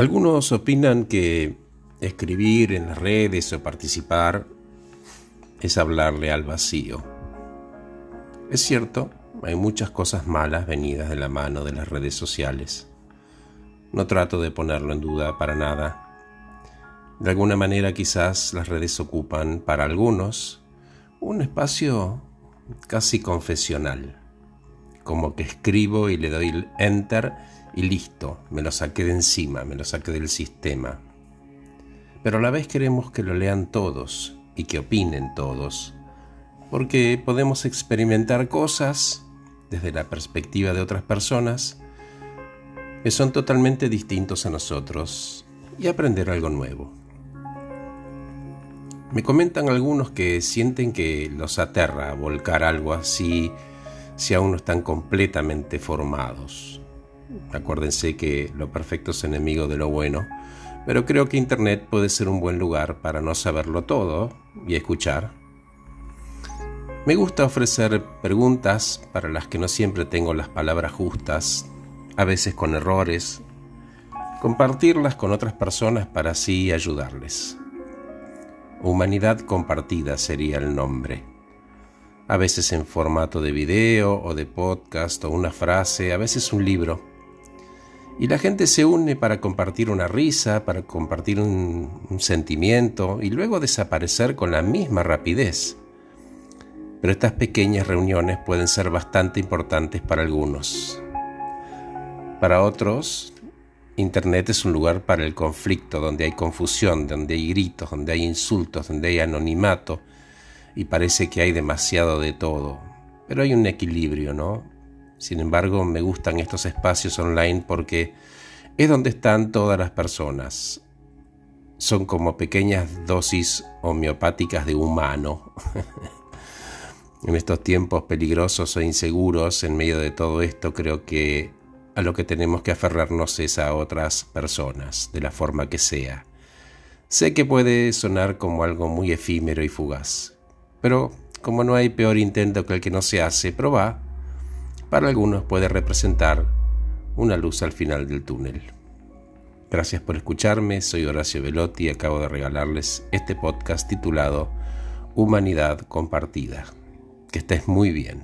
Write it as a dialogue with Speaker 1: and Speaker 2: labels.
Speaker 1: Algunos opinan que escribir en las redes o participar es hablarle al vacío. Es cierto, hay muchas cosas malas venidas de la mano de las redes sociales. No trato de ponerlo en duda para nada. De alguna manera quizás las redes ocupan para algunos un espacio casi confesional, como que escribo y le doy enter y listo, me lo saqué de encima, me lo saqué del sistema. Pero a la vez queremos que lo lean todos y que opinen todos, porque podemos experimentar cosas desde la perspectiva de otras personas que son totalmente distintos a nosotros y aprender algo nuevo. Me comentan algunos que sienten que los aterra volcar algo así si aún no están completamente formados. Acuérdense que lo perfecto es enemigo de lo bueno, pero creo que Internet puede ser un buen lugar para no saberlo todo y escuchar. Me gusta ofrecer preguntas para las que no siempre tengo las palabras justas, a veces con errores, compartirlas con otras personas para así ayudarles. Humanidad compartida sería el nombre. A veces en formato de video o de podcast o una frase, a veces un libro y la gente se une para compartir una risa, para compartir un, sentimiento y luego desaparecer con la misma rapidez. Pero estas pequeñas reuniones pueden ser bastante importantes para algunos. Para otros, Internet es un lugar para el conflicto, donde hay confusión, donde hay gritos, donde hay insultos, donde hay anonimato y parece que hay demasiado de todo. Pero hay un equilibrio, ¿no? Sin embargo, me gustan estos espacios online porque es donde están todas las personas. Son como pequeñas dosis homeopáticas de humano. en estos tiempos peligrosos e inseguros, en medio de todo esto, creo que a lo que tenemos que aferrarnos es a otras personas, de la forma que sea. Sé que puede sonar como algo muy efímero y fugaz, pero como no hay peor intento que el que no se hace, probá para algunos puede representar una luz al final del túnel. Gracias por escucharme, soy Horacio Velotti y acabo de regalarles este podcast titulado Humanidad Compartida. Que estés muy bien.